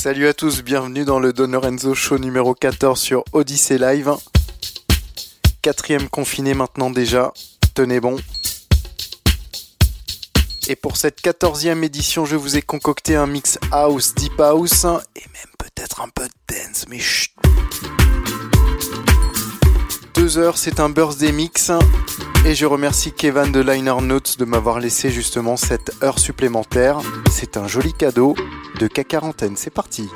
Salut à tous, bienvenue dans le Don Lorenzo Show numéro 14 sur Odyssey Live. Quatrième confiné maintenant déjà, tenez bon. Et pour cette quatorzième édition, je vous ai concocté un mix house, deep house et même peut-être un peu de dance, mais chut. Deux heures, c'est un birthday mix. Et je remercie Kevin de Liner Notes de m'avoir laissé justement cette heure supplémentaire. C'est un joli cadeau de K40. C'est parti.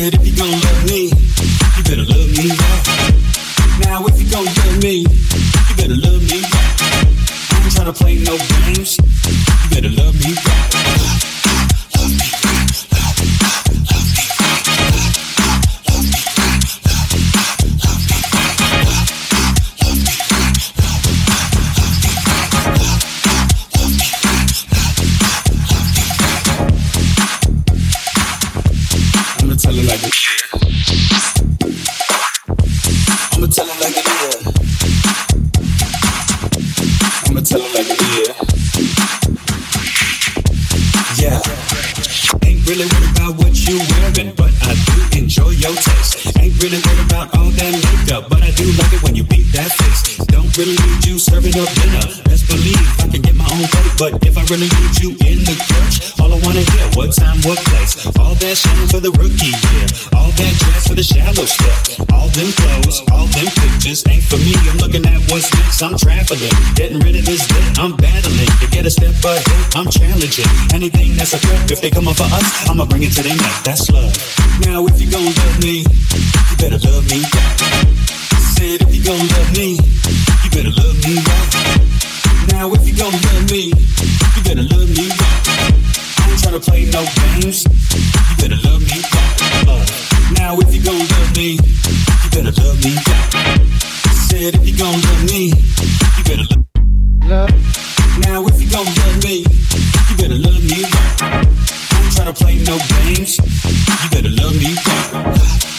good if you gon' love me. You better love me now. Now if you gon' love me, you better love me. I ain't tryna play no games. You better love me. They come up for us, I'ma bring it to their neck. That's love. Now if you gon' love me, you better love me back. Said if you gon' love me, you better love me right. Now if you gon' love me, you better love me right. I ain't tryna play no games. You better love me back. Uh, now if you gon' love me, you better love me back. Said if you gon' love me, you better love. Love. Now if you gon' love me, you better love me right trying to play no games. You better love me back.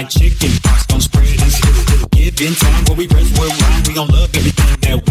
like chicken pox. Don't spread and spill. still give in time. What we rest, we'll. We gon' love everything that we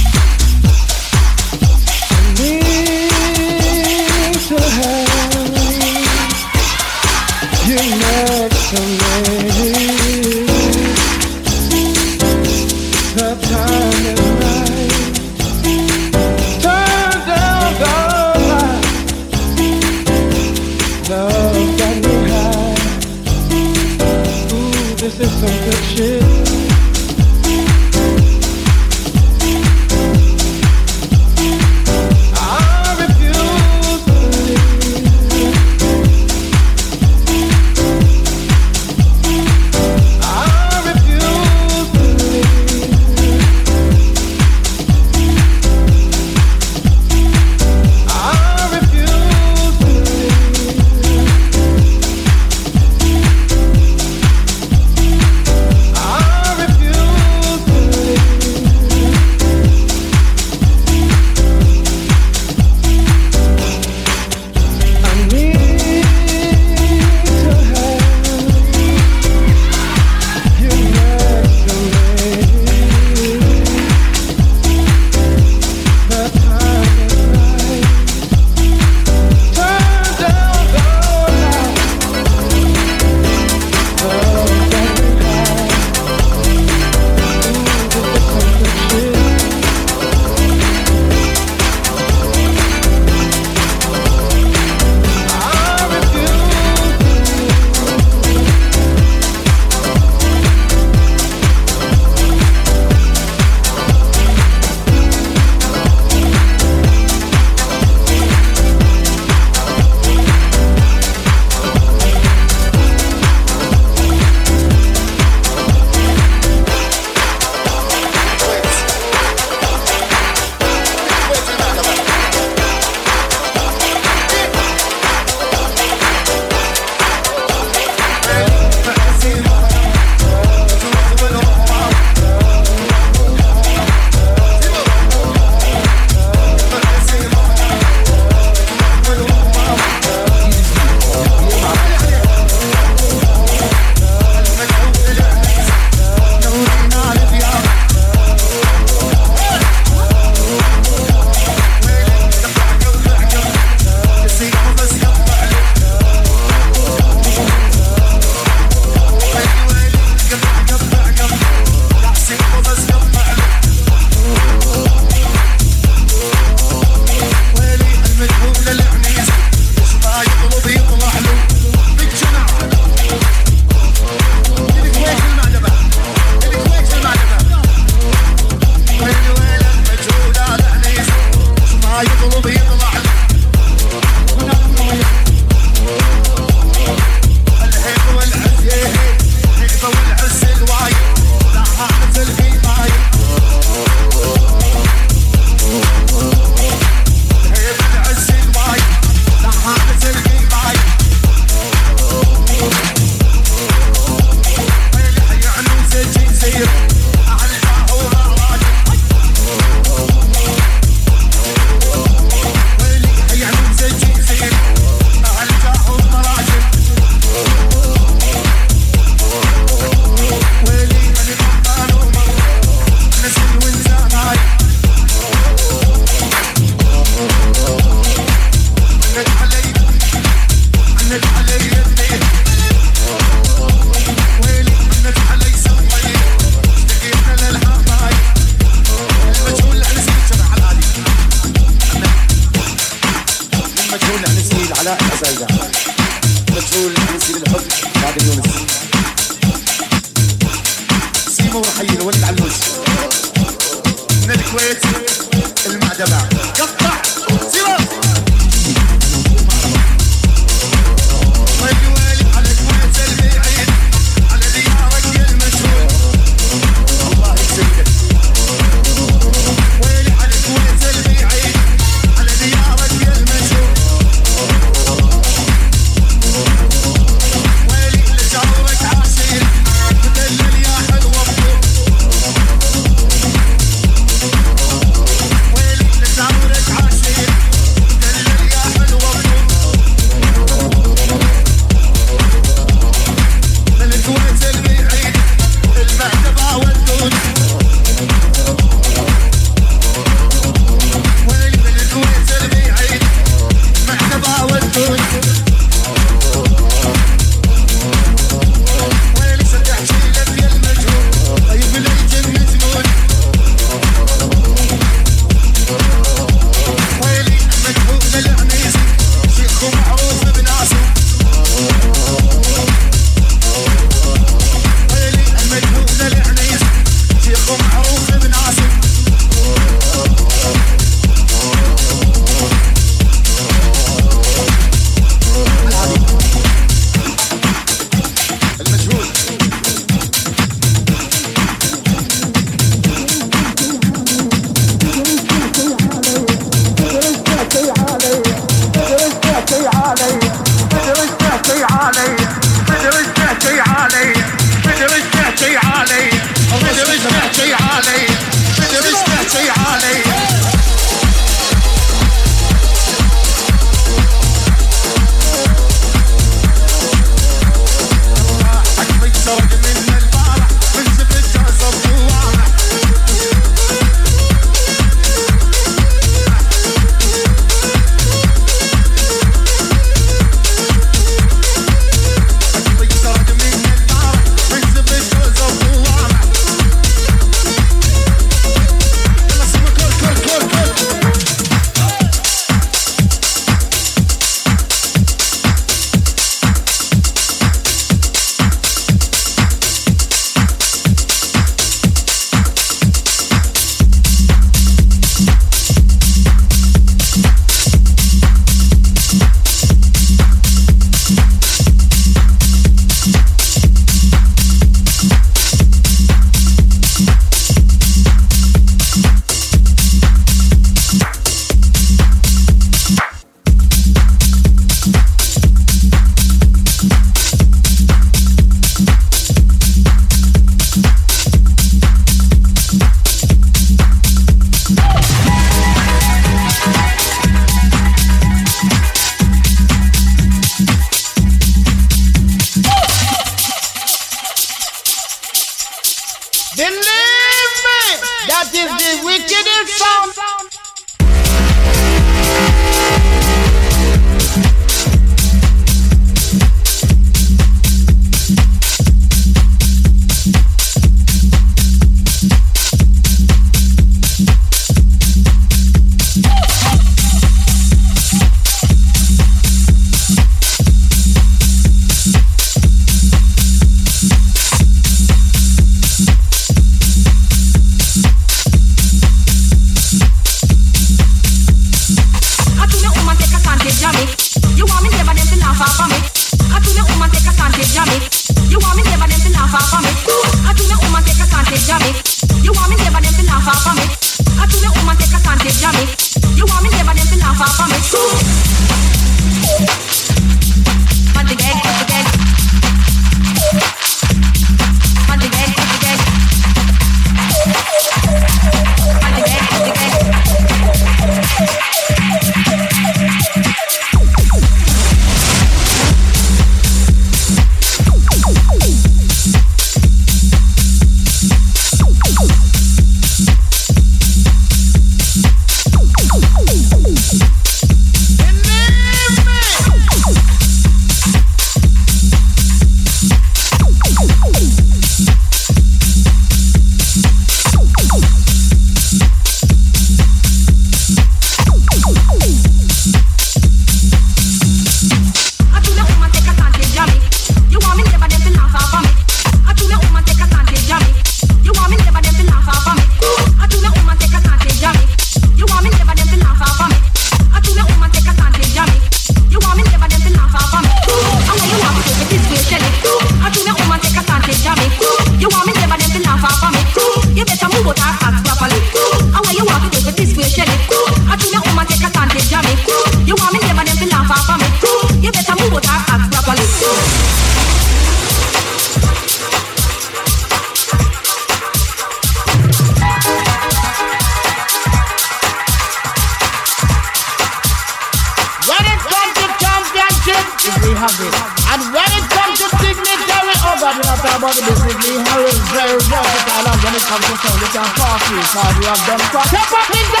To sound, you can pass. Cause we have. Step up in the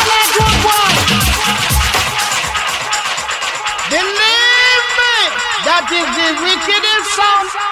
boy. Believe me, that is the wickedest sound.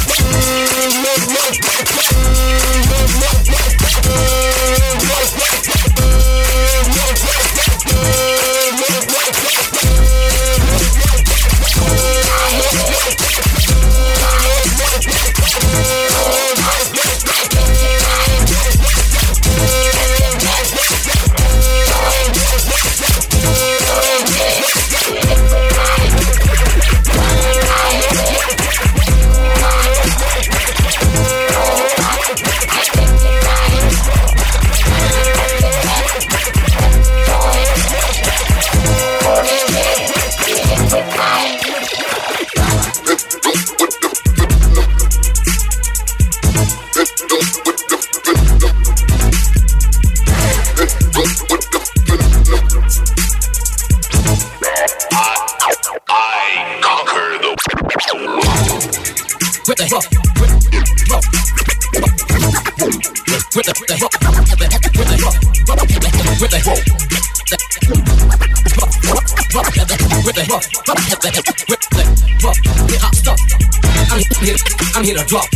I'm here to drop.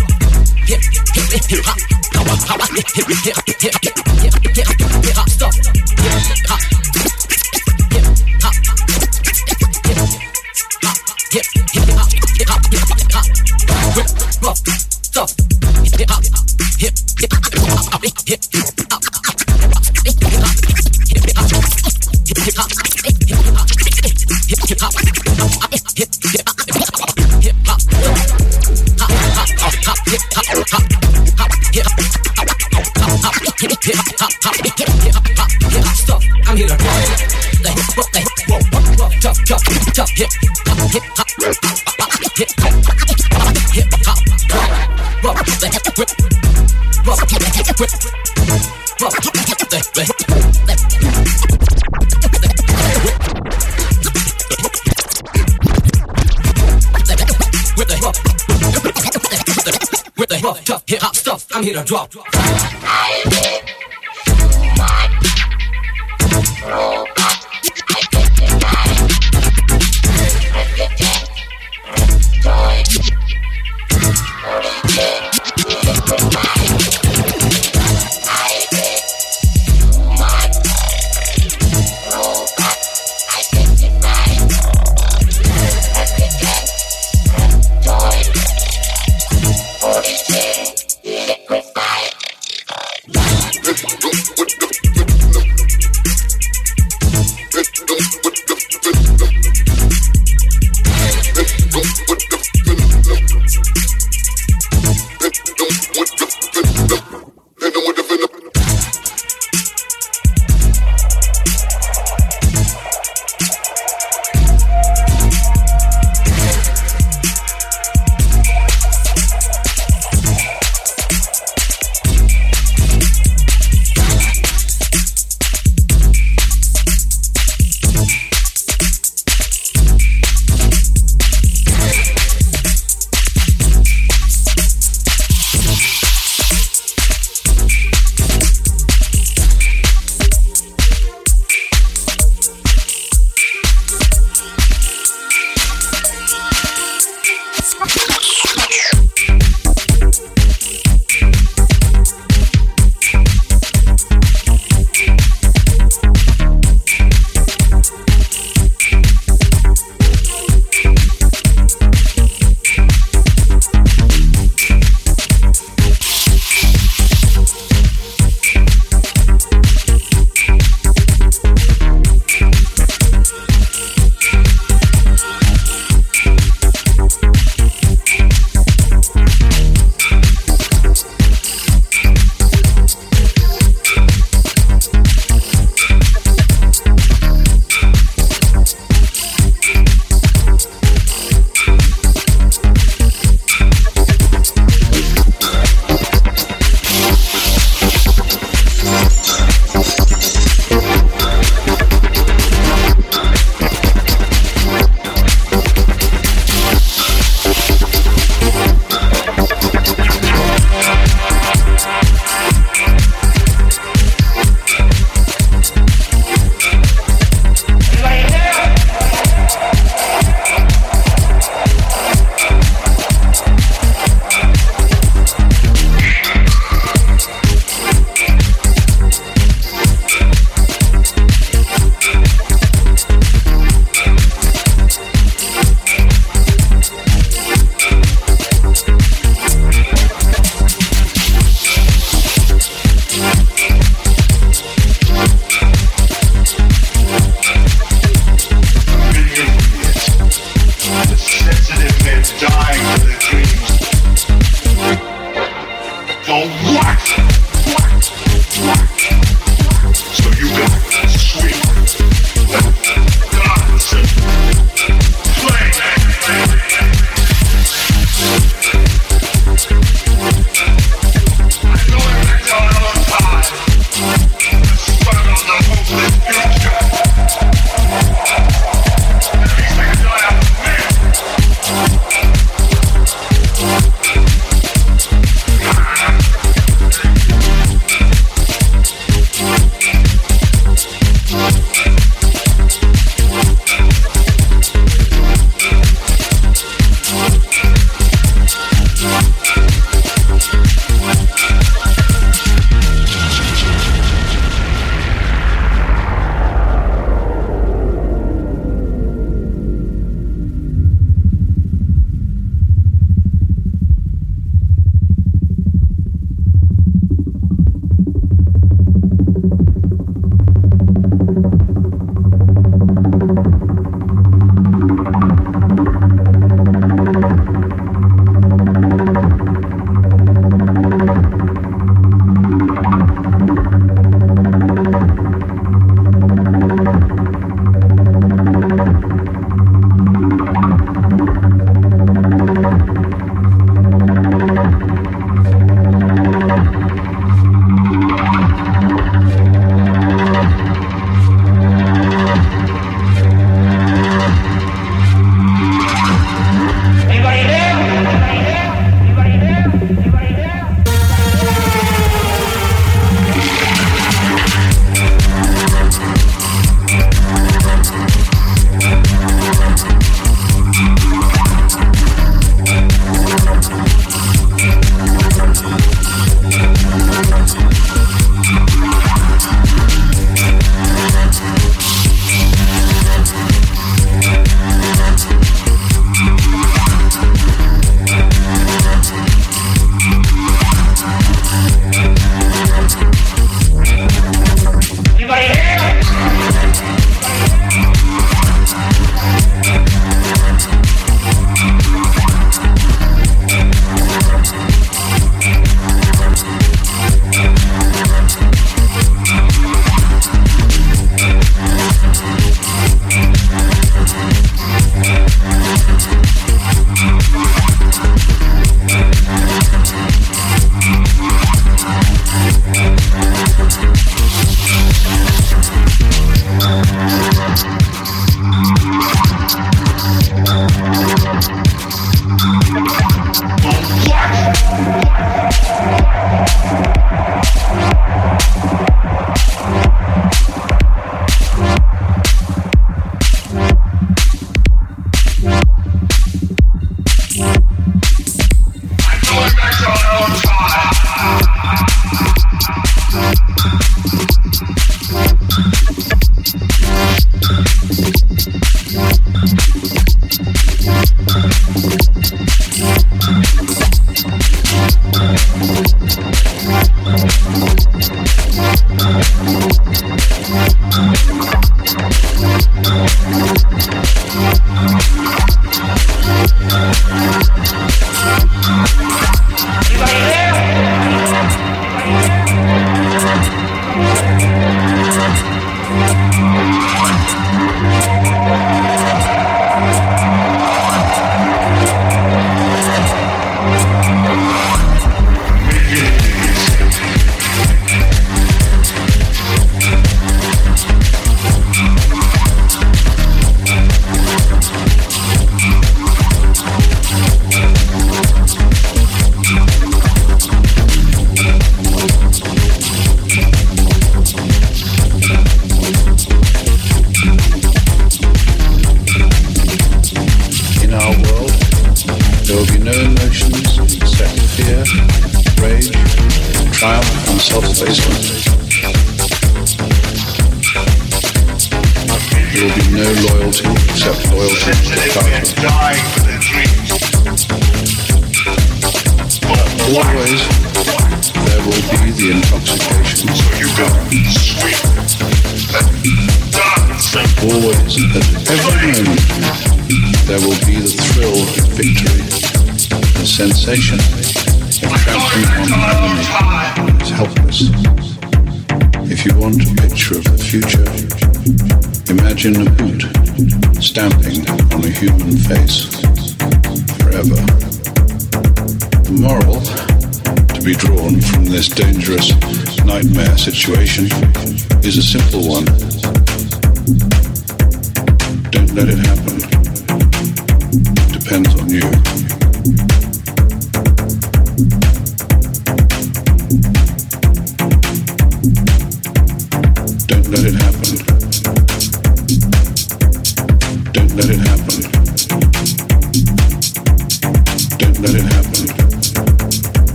Drop.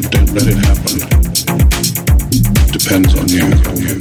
Don't let it happen. Depends. On you.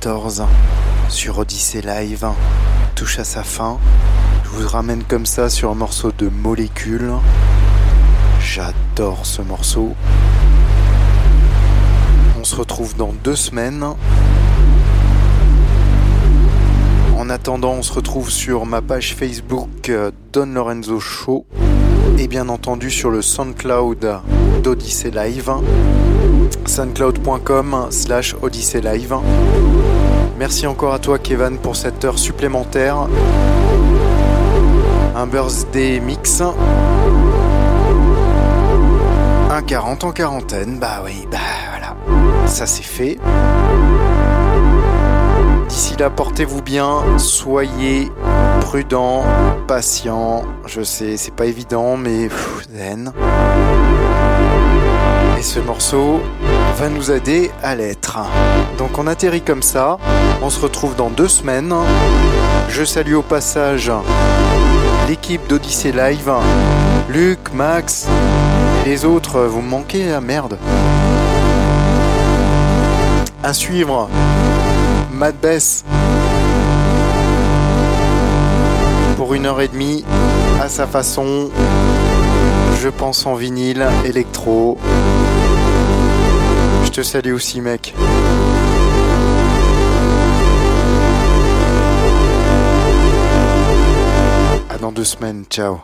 14 sur Odyssey Live touche à sa fin. Je vous ramène comme ça sur un morceau de Molécule. J'adore ce morceau. On se retrouve dans deux semaines. En attendant, on se retrouve sur ma page Facebook euh, Don Lorenzo Show et bien entendu sur le SoundCloud d'Odyssey Live soundcloud.com slash Live. Merci encore à toi Kevin pour cette heure supplémentaire. Un birthday mix. Un 40 en quarantaine, bah oui, bah voilà. Ça c'est fait. D'ici là, portez-vous bien, soyez prudents, patients. Je sais, c'est pas évident, mais pff, zen. Et ce morceau va nous aider à l'être. Donc on atterrit comme ça. On se retrouve dans deux semaines. Je salue au passage l'équipe d'Odyssey Live. Luc, Max, les autres, vous me manquez, la merde. À suivre, Mad Bess pour une heure et demie à sa façon. Je pense en vinyle, électro. Te salue aussi, mec. À dans deux semaines, ciao.